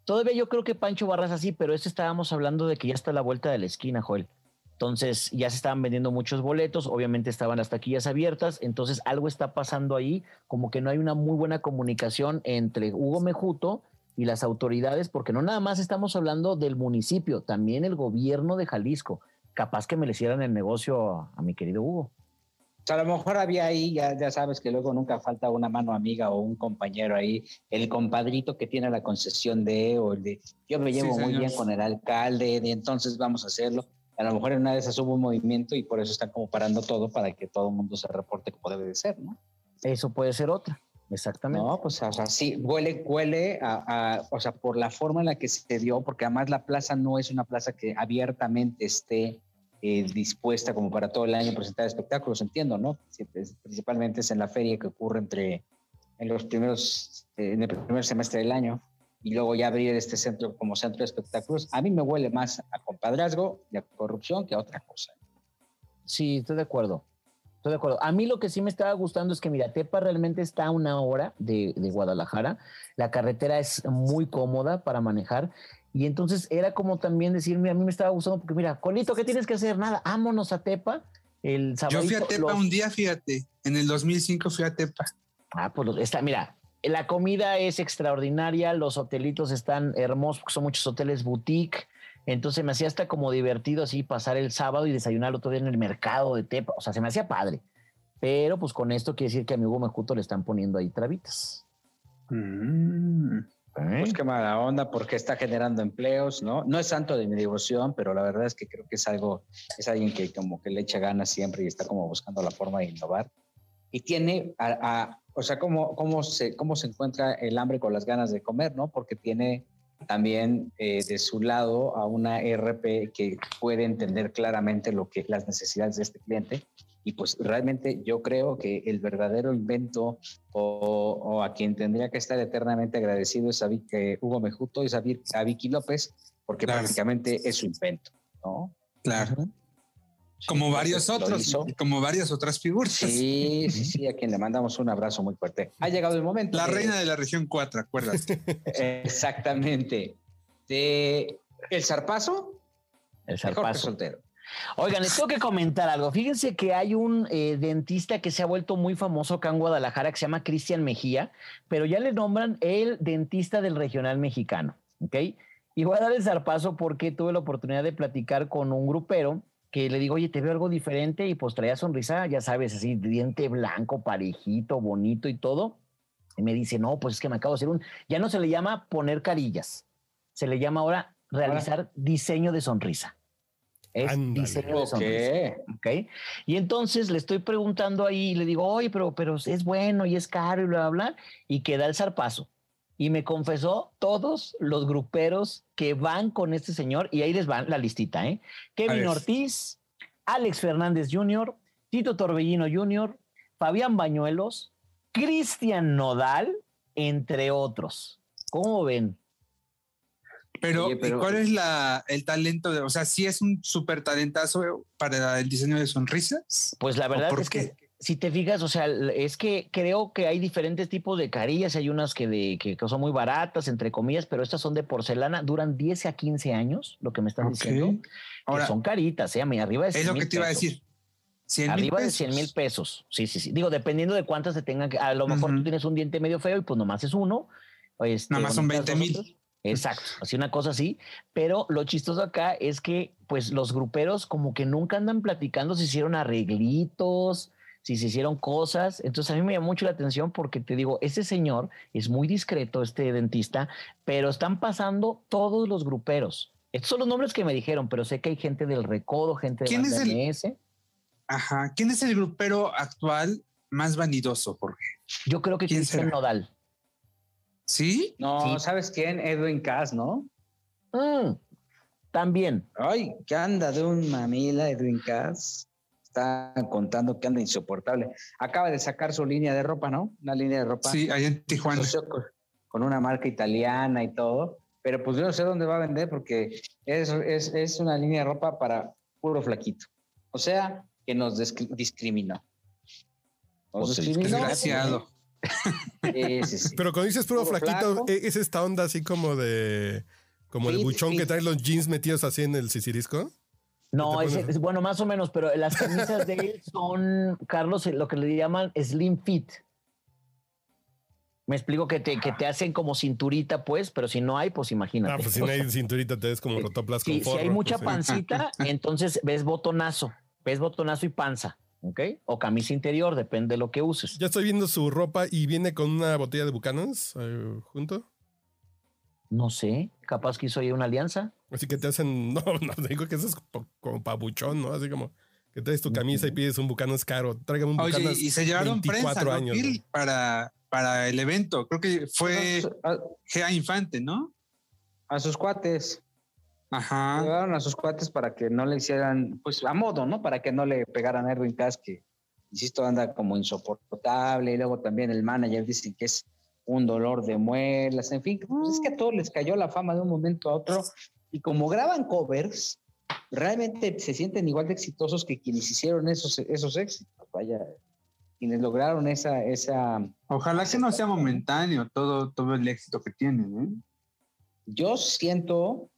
todavía yo creo que Pancho Barras así, pero este estábamos hablando de que ya está a la vuelta de la esquina, Joel. Entonces ya se estaban vendiendo muchos boletos, obviamente estaban las taquillas abiertas, entonces algo está pasando ahí, como que no hay una muy buena comunicación entre Hugo Mejuto y las autoridades, porque no nada más estamos hablando del municipio, también el gobierno de Jalisco. Capaz que me le hicieran el negocio a, a mi querido Hugo. O sea, a lo mejor había ahí, ya, ya sabes que luego nunca falta una mano amiga o un compañero ahí, el compadrito que tiene la concesión de, o el de, yo me Sí, llevo muy señor. bien con el alcalde, de entonces vamos a hacerlo. A lo mejor en una de esas hubo un movimiento y por eso están como parando todo para que todo el mundo se reporte como debe de ser, ¿no? Eso puede ser otra, exactamente. No, pues o sea, sí, huele, huele a, a- o sea, por la forma en la que se dio, porque además la plaza no es una plaza que abiertamente esté eh, dispuesta como para todo el año presentar espectáculos, entiendo, ¿no? Principalmente es en la feria que ocurre entre, en los primeros, eh, en el primer semestre del año, y luego ya abrir este centro como centro de espectáculos, a mí me huele más a compadrazgo y a corrupción que a otra cosa. Sí, estoy de acuerdo. Estoy de acuerdo. A mí lo que sí me estaba gustando es que, mira, Tepa realmente está a una hora de, de Guadalajara. La carretera es muy cómoda para manejar. Y entonces era como también decir, mira, a mí me estaba gustando porque, mira, Colito, ¿qué tienes que hacer? Nada, vámonos a Tepa. El Yo fui a sabadito, Tepa los- un día, fíjate. En el 2005 fui a Tepa. Ah, pues está, mira, la comida es extraordinaria, los hotelitos están hermosos, porque son muchos hoteles boutique. Entonces me hacía hasta como divertido así pasar el sábado y desayunar otro día en el mercado de Tepa. O sea, se me hacía padre. Pero pues con esto quiere decir que a mi Hugo Mejuto le están poniendo ahí trabitas. ¿Eh? Pues qué mala onda, porque está generando empleos, ¿no? No es santo de mi devoción, pero la verdad es que creo que es algo, es alguien que como que le echa ganas siempre y está como buscando la forma de innovar. Y tiene, a, a- o sea, cómo, cómo, se, cómo se encuentra el hambre con las ganas de comer, ¿no? Porque tiene también eh, de su lado a una ERP que puede entender claramente lo que las necesidades de este cliente. Y pues realmente yo creo que el verdadero invento o, o a quien tendría que estar eternamente agradecido es a Vic- eh, Hugo Mejuto, Vic- a Vicky López, porque Claro. prácticamente es su invento, ¿no? Claro. Como Sí, varios otros, hizo. como varias otras figuras. Sí, sí, sí, a quien le mandamos un abrazo muy fuerte. Ha llegado el momento. La de- reina de la región 4, acuérdate. [LAUGHS] Exactamente. De El Zarpazo, El zarpazo. Soltero. Oigan, les tengo que comentar algo. Fíjense que hay un eh, dentista que se ha vuelto muy famoso acá en Guadalajara que se llama Cristian Mejía, pero ya le nombran el dentista del regional mexicano. ¿Ok? Y voy a dar el zarpazo porque tuve la oportunidad de platicar con un grupero que le digo, oye, te veo algo diferente y pues traía sonrisa, ya sabes, así, diente blanco, parejito, bonito y todo. Y me dice, no, pues es que me acabo de hacer un, ya no se le llama poner carillas, se le llama ahora realizar diseño de sonrisa. Es diseño de sonrisa. Ok. ¿ok? Y entonces le estoy preguntando ahí, y le digo, oye, pero, pero es bueno y es caro y bla, bla, bla, y que da el zarpazo. Y me confesó todos los gruperos que van con este señor, y ahí les va la listita, ¿eh? Kevin. Ortiz, Alex Fernández Jr., Tito Torbellino Jr., Fabián Bañuelos, Cristian Nodal, entre otros. ¿Cómo ven? Pero, Oye, pero- ¿y ¿cuál es la, el talento? De, o sea, sí es un súper talentazo para el diseño de sonrisas. Pues la ¿O verdad por es qué? que si te fijas, o sea, es que creo que hay diferentes tipos de carillas, hay unas que, de, que, que son muy baratas, entre comillas, pero estas son de porcelana, duran 10 a 15 años, lo que me están Ok. diciendo, Ahora, que son caritas, ¿eh? Arriba de es 100 lo que mil te iba a decir. 100 mil Arriba de pesos. 100 mil pesos. Sí, sí, sí. Digo, dependiendo de cuántas se tengan. A lo mejor tú tienes un diente medio feo y pues nomás es uno. Este, Nada más con son estas 20,000. dos otras. Exacto, [LAUGHS] así una cosa así. Pero lo chistoso acá es que, pues, los gruperos como que nunca andan platicando si hicieron arreglitos, si se hicieron cosas. Entonces a mí me llamó mucho la atención porque te digo, este señor es muy discreto, este dentista, pero están pasando todos los gruperos. Estos son los nombres que me dijeron, pero sé que hay gente del Recodo, gente de ¿Quién es el- MS. Ajá. ¿Quién es el grupero actual más vanidoso, Jorge? Yo creo que ¿Quién Cristian será? Nodal. ¿Sí? No, Sí. ¿sabes quién? Edwin Cass, ¿no? Mm, también. Ay, que anda de un mamila, Edwin Cass. Está contando que anda insoportable. Acaba de sacar su línea de ropa, ¿no? Una línea de ropa. Sí, allá en Tijuana. con, una marca italiana y todo. Pero pues yo no sé dónde va a vender porque es, es, es una línea de ropa para puro flaquito. O sea, que nos discri- discriminó. Nos Pues, discriminó. Desgraciado. Sí, sí, sí. [LAUGHS] Pero cuando dices puro, Puro flaquito, flaco. ¿e- ¿es esta onda así como de. como el Fit, buchón que trae los jeans metidos así en el sisirisco? No, es, es- bueno, más o menos, pero las camisas de él son, Carlos, lo que le llaman slim fit. Me explico que te, que te hacen como cinturita, pues, pero si no hay, pues imagínate. Ah, pues si no hay cinturita, te ves como rotoplas con si, hay mucha pues, sí. pancita, [LAUGHS] entonces ves botonazo, ves botonazo y panza, ¿ok? O camisa interior, depende de lo que uses. Ya estoy viendo su ropa y viene con una botella de Buchanan's eh, junto. No sé, capaz que hizo ahí una alianza. Así que te hacen. [LAUGHS] No, no, digo que eso es como, pabuchón, ¿no? Así como que traes tu camisa y pides un Buchanan's caro. Tráigame un Oye, y se llevaron 24 prensa, ¿no, años, güey. para, para el evento. Creo que fue A, Gea Infante, ¿no? a sus cuates. Ajá. Llevaron a sus cuates para que no le hicieran, pues a modo, ¿no? Para que no le pegaran a Erwin Cass, que, insisto, anda como insoportable. Y luego también el manager dice que es un dolor de muelas. En fin, pues es que a todos les cayó la fama de un momento a otro. Y como graban covers, realmente se sienten igual de exitosos que quienes hicieron esos, esos éxitos. Vaya, quienes lograron esa, esa, Ojalá que no sea momentáneo todo, todo el éxito que tienen, ¿eh? yo siento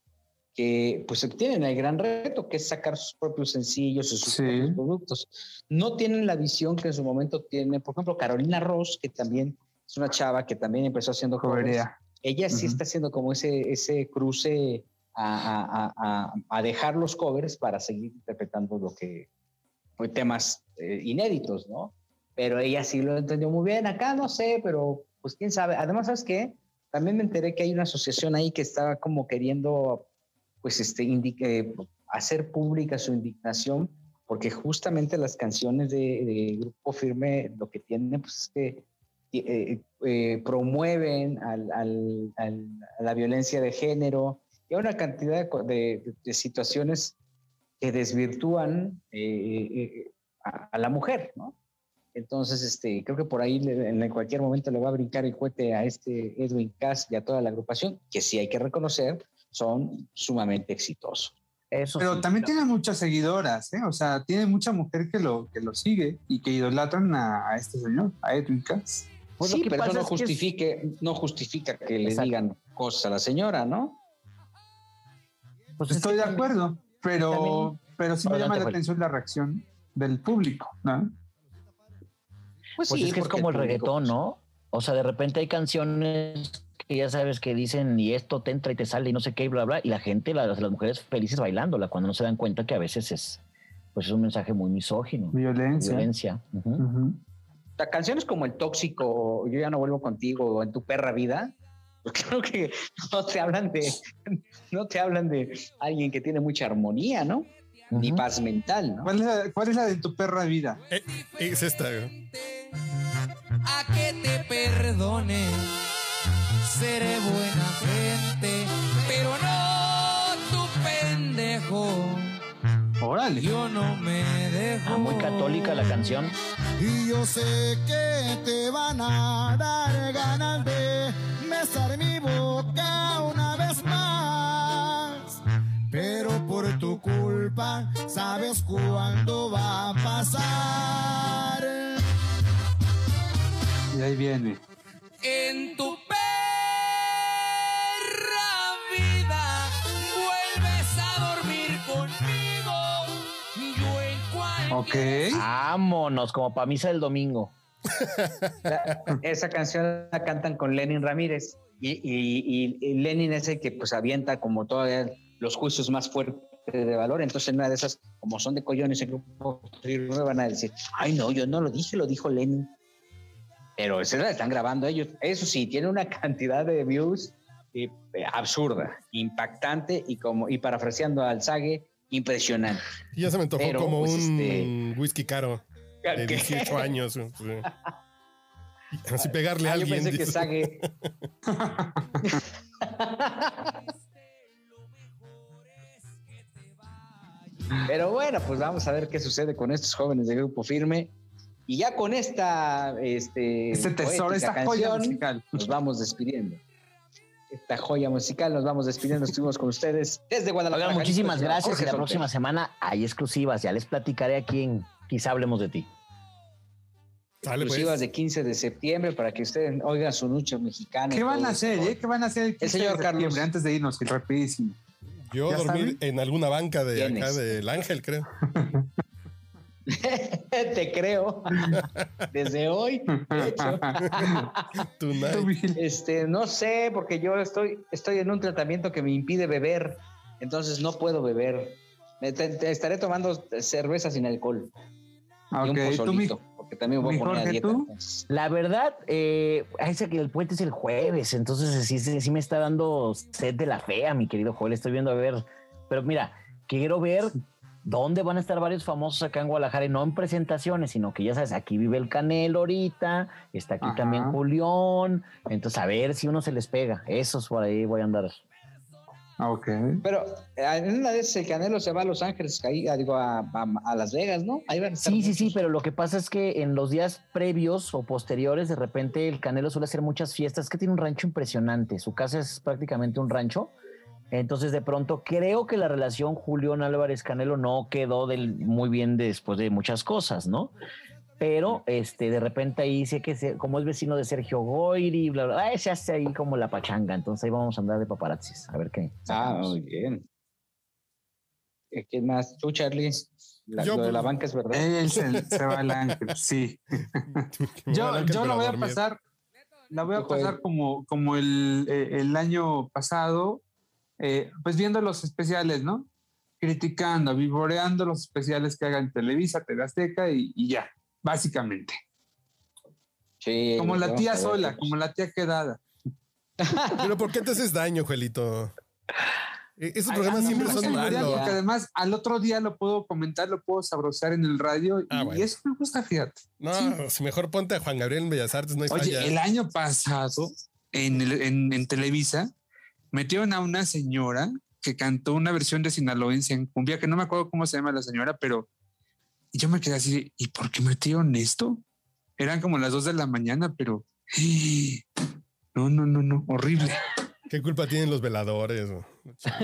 que pues tienen el gran reto que es sacar sus propios sencillos y sus Sí. propios productos. No tienen la visión que en su momento tiene, por ejemplo, Carolina Ross, que también es una chava que también empezó haciendo covers. Ella sí Ujú. está haciendo como ese, ese cruce a, a- a- a- dejar los covers para seguir interpretando lo que fue temas eh, inéditos, ¿no? Pero ella sí lo entendió muy bien. Acá no sé, pero pues quién sabe. Además, ¿sabes qué? También me enteré que hay una asociación ahí que estaba como queriendo, pues, este, indi- eh, hacer pública su indignación, porque justamente las canciones de, de Grupo Firme lo que tienen, pues, es que eh, eh, promueven al- al- al- a la violencia de género y a una cantidad de, de- de situaciones que desvirtúan eh, eh, a, a la mujer, ¿no? Entonces, este, creo que por ahí le- en cualquier momento le va a brincar el cohete a este Edwin Cass y a toda la agrupación, que sí hay que reconocer, son sumamente exitosos. Eso Pero sí, también claro. tiene muchas seguidoras, ¿eh? O sea, tiene mucha mujer que lo, que lo sigue y que idolatran a, a este señor, a Edwin Cass. Pues lo sí, que pero eso pasa no es que es- justifique, no justifica que le Exacto. digan cosas a la señora, ¿no? Pues es Estoy de acuerdo, pero, también- pero sí me llama la atención la reacción del público, ¿no? Pues sí, es que es como el público, reggaetón, pues, ¿no? O sea, de repente hay canciones que ya sabes que dicen y esto te entra y te sale y no sé qué, y bla, bla, y la gente, las, las mujeres felices bailándola cuando no se dan cuenta que a veces es, pues es un mensaje muy misógino, Violencia. violencia. Canciones como El Tóxico, Yo ya no vuelvo contigo, o En tu perra vida, [LAUGHS] pues creo que no te hablan de, no te hablan de alguien que tiene mucha armonía, ¿no? Ni paz mental, ¿no? ¿Cuál, es la, cuál es la de tu perra vida? Eh, es esta. güey. a que te perdone. Seré buena gente, pero no tu pendejo. Órale. Yo no me dejo. Ah, muy católica la canción. Y yo sé que te van a dar ganas de besar mi boca una vez más. Pero por tu culpa, sabes cuándo va a pasar. Y ahí viene. En tu Ok. Vámonos, como para misa del domingo. La- [LAUGHS] esa canción la cantan con Lenin Ramírez y, y- y- y Lenin es el que pues avienta como todavía los juicios más fuertes de valor. Entonces, en una de esas, como son de collones, el grupo Firme van a decir, ay, no, yo no lo dije, lo dijo Lenin. Pero esa la están grabando ellos. Eso sí, tiene una cantidad de views eh, absurda, impactante y como y parafraseando al Sage, impresionante. Y ya se me antojó Pero, como pues, un este- whisky caro de ¿Qué? 18 años. sí. Así pegarle a Ah, yo alguien. pensé que. Sage. Pero bueno, pues vamos a ver qué sucede con estos jóvenes de Grupo Firme. Y ya con esta este, Este tesoro, poética esta joya canción, musical. nos vamos despidiendo. Esta joya musical, nos vamos despidiendo. Estuvimos con ustedes desde Guadalajara. Oigan, muchísimas Jalisco, gracias. Jorge Y la próxima semana hay exclusivas. Ya les platicaré aquí en Quizá hablemos de ti. Pues. Exclusivas de 15 de septiembre para que ustedes oigan su nucha mexicana. ¿Qué van a hacer? eh? ¿Qué van a hacer el, 15 señor de Carlos. Antes de irnos, y rapidísimo. Yo ¿Ya dormir en alguna banca de ¿Quién acá del Ángel, creo. [LAUGHS] [LAUGHS] Te creo. [LAUGHS] Desde hoy, de hecho. [LAUGHS] Este, no sé, porque yo estoy, estoy en un tratamiento que me impide beber, entonces no puedo beber. Me te- te estaré tomando cerveza sin alcohol Ah, y un tú, mi- pozolito, porque también voy a poner a dieta. La verdad, eh, ese que el puente es el jueves, entonces sí, sí, sí me está dando sed de la fea, mi querido Joel. Estoy viendo a ver, pero mira, quiero ver dónde van a estar varios famosos acá en Guadalajara, y no en presentaciones, sino que ya sabes, aquí vive el Canelo ahorita, está aquí Ajá. también Julián, entonces a ver si uno se les pega. Esos por ahí voy a andar. Ah, ok. Pero eh, en una esas el Canelo se va a Los Ángeles, ahí, a, digo, a, a- a Las Vegas, ¿no? Ahí van a estar Sí, sí, sí, pero lo que pasa es que en los días previos o posteriores, de repente el Canelo suele hacer muchas fiestas. Es que tiene un rancho impresionante. Su casa es prácticamente un rancho. Entonces, de pronto, creo que la relación Julián Álvarez Canelo no quedó del, muy bien después de muchas cosas, ¿no? Pero este, de repente ahí sé que se- como es vecino de Sergio Goyri, bla, bla, bla, se hace ahí como la pachanga. Entonces ahí vamos a andar de paparazzis, a ver qué. Ah, muy bien. ¿Quién más? ¿Tú, Charlie? La, Yo, lo de la pues, banca es verdad. Él se, [LAUGHS] se va al ángel, sí. [LAUGHS] Yo, yo la voy a pasar, la voy a pasar como, como el, eh, el año pasado, eh, pues viendo los especiales, ¿no? Criticando, vivoreando los especiales que hagan Televisa, TV Azteca y, y ya, básicamente. Sí, Como la tía sola, como la tía quedada. Pero ¿por qué te haces daño, Juelito? E- Esos Ay, programas mí siempre me hace son malos. Porque además al otro día lo puedo comentar, lo puedo sabrosar en el radio y, Ah, bueno. y eso me gusta, fíjate. No, si mejor ponte a Juan Gabriel en Bellas Artes, no hay Oye, falla. el año pasado en, el- en- en Televisa metieron a una señora que cantó una versión de Sinaloense en cumbia, que no me acuerdo cómo se llama la señora, pero yo me quedé así, ¿y por qué metieron esto? Eran como las dos de la mañana, pero [GASPS] no, no, no, no, horrible. ¿Qué culpa tienen los veladores?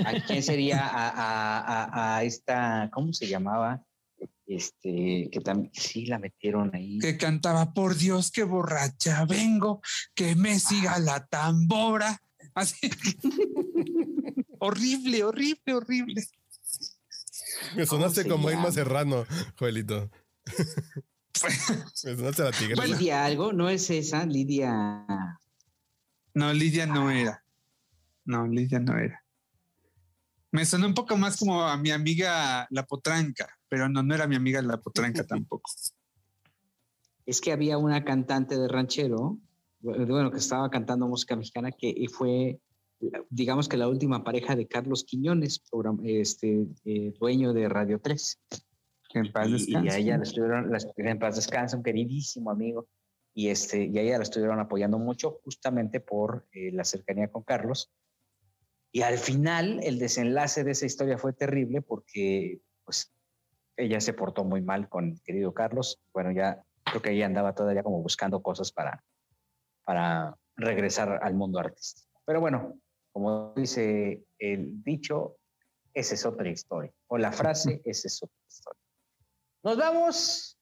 ¿A quién sería a, a- a- a esta, ¿cómo se llamaba? Este, que también sí la metieron ahí. Que cantaba, por Dios, qué borracha vengo, que me siga la tambora. Así. [LAUGHS] horrible, horrible, horrible. Me sonaste como Irma? Serrano, Joelito. Me sonaste la tigresa. Lidia algo, no es esa, Lidia. No, Lidia no era. No, Lidia no era. Me sonó un poco más como a mi amiga La Potranca, pero no, no era mi amiga La Potranca tampoco. Es que había una cantante de ranchero, bueno, que estaba cantando música mexicana, que fue, digamos que la última pareja de Carlos Quiñones, este, eh, dueño de Radio 3. Que en paz y, y descanse. a ella la estuvieron, la en paz descansa, un queridísimo amigo, y, este, y a ella la estuvieron apoyando mucho justamente por eh, la cercanía con Carlos. Y al final el desenlace de esa historia fue terrible porque pues ella se portó muy mal con el querido Carlos. Bueno, ya creo que ella andaba todavía como buscando cosas para, para regresar al mundo artístico. Pero bueno, como dice el dicho, esa es otra historia. O la frase, esa es otra historia. Nos vamos.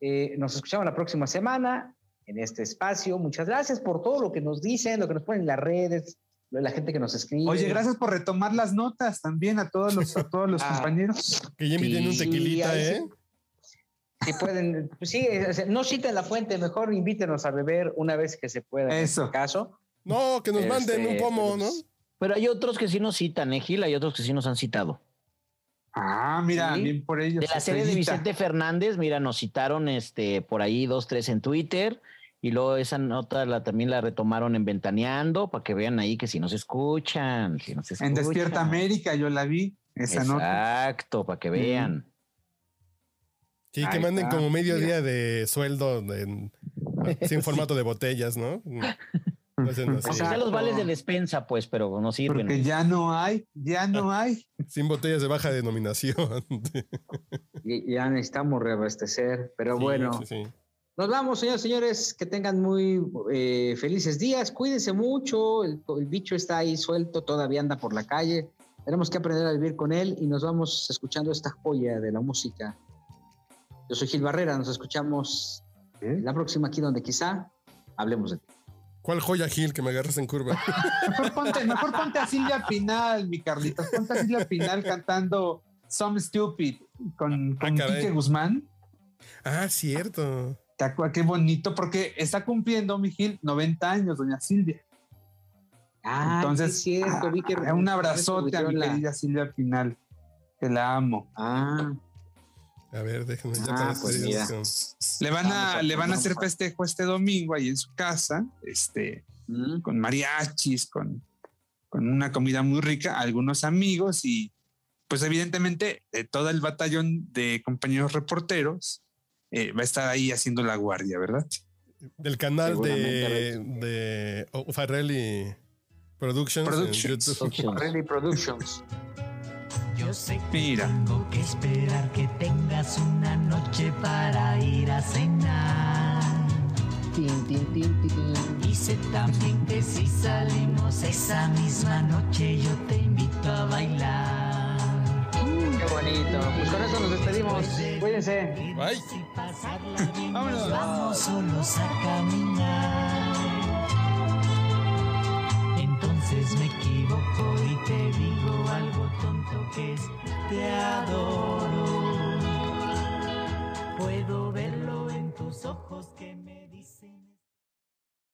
Eh, nos escuchamos la próxima semana en este espacio. Muchas gracias por todo lo que nos dicen, lo que nos ponen en las redes, lo de la gente que nos escribe. Oye, gracias por retomar las notas también a todos los, a todos los [LAUGHS] Ah. compañeros. Que ya me tiene un Sí, tequilita, ahí ¿eh? Si pueden, pues sí, no citen la fuente, mejor invítenos a beber una vez que se pueda. En Eso. este caso. No, que nos manden Este, un pomo, ¿no? pues, Pero hay otros que sí nos citan, ¿eh, Gil? Hay otros que sí nos han citado. Ah, mira, Sí. bien por ellos. De la serie de. Vicente Fernández, mira, nos citaron este por ahí dos, tres en Twitter. Y luego esa nota la, también la retomaron en Ventaneando para que vean ahí que si nos escuchan, si nos escuchan. En Despierta América yo la vi, esa nota. Exacto, para que vean. Sí, que Ahí manden está, como medio día de sueldo en, sin [LAUGHS] formato de botellas, ¿no? [LAUGHS] Aunque sean los vales de despensa, pues, pero no sirven. Porque ya no hay, ya no hay. [LAUGHS] Sin botellas de baja denominación. Ya necesitamos reabastecer, pero Sí, bueno. sí, sí. Nos vamos, señores, señores, que tengan muy eh, felices días, cuídense mucho, el, el bicho está ahí suelto, todavía anda por la calle, tenemos que aprender a vivir con él y nos vamos escuchando esta joya de la música. Yo soy Gil Barrera, nos escuchamos la próxima aquí donde quizá hablemos de ti. ¿Cuál joya, Gil, que me agarras en curva? [LAUGHS] Mejor ponte, mejor ponte a Silvia Pinal, mi Carlitos. Ponte a Silvia Pinal cantando Some Stupid con, con caray. Quique Guzmán. Ah, cierto. ¿Te? Qué bonito, porque está cumpliendo, mi Gil, 90 años, doña Silvia. Ah, Entonces, sí es cierto, vi que ah, un abrazote a mi la- querida Silvia Pinal. Que la amo. Ah, A ver, déjenme ya Ah, pues mira. Le van a, a- le van a hacer festejo este domingo ahí en su casa, este, mm, con mariachis, con, con una comida muy rica, algunos amigos y pues evidentemente eh, todo el batallón de compañeros reporteros eh, va a estar ahí haciendo la guardia, ¿verdad? Del canal de, de oh, Farrelly Productions, en Productions. YouTube. Productions. Yo sé que Mira. tengo que esperar que tengas una noche para ir a cenar. Tin, tin, tin, tin. Y sé también que si salimos esa misma noche yo te invito a bailar. Qué bonito. Pues con eso nos despedimos. Cuídense. Bye. Si pasarla bien nos vamos solos a caminar me equivoco y te digo algo tonto que es, te adoro. Puedo verlo en tus ojos.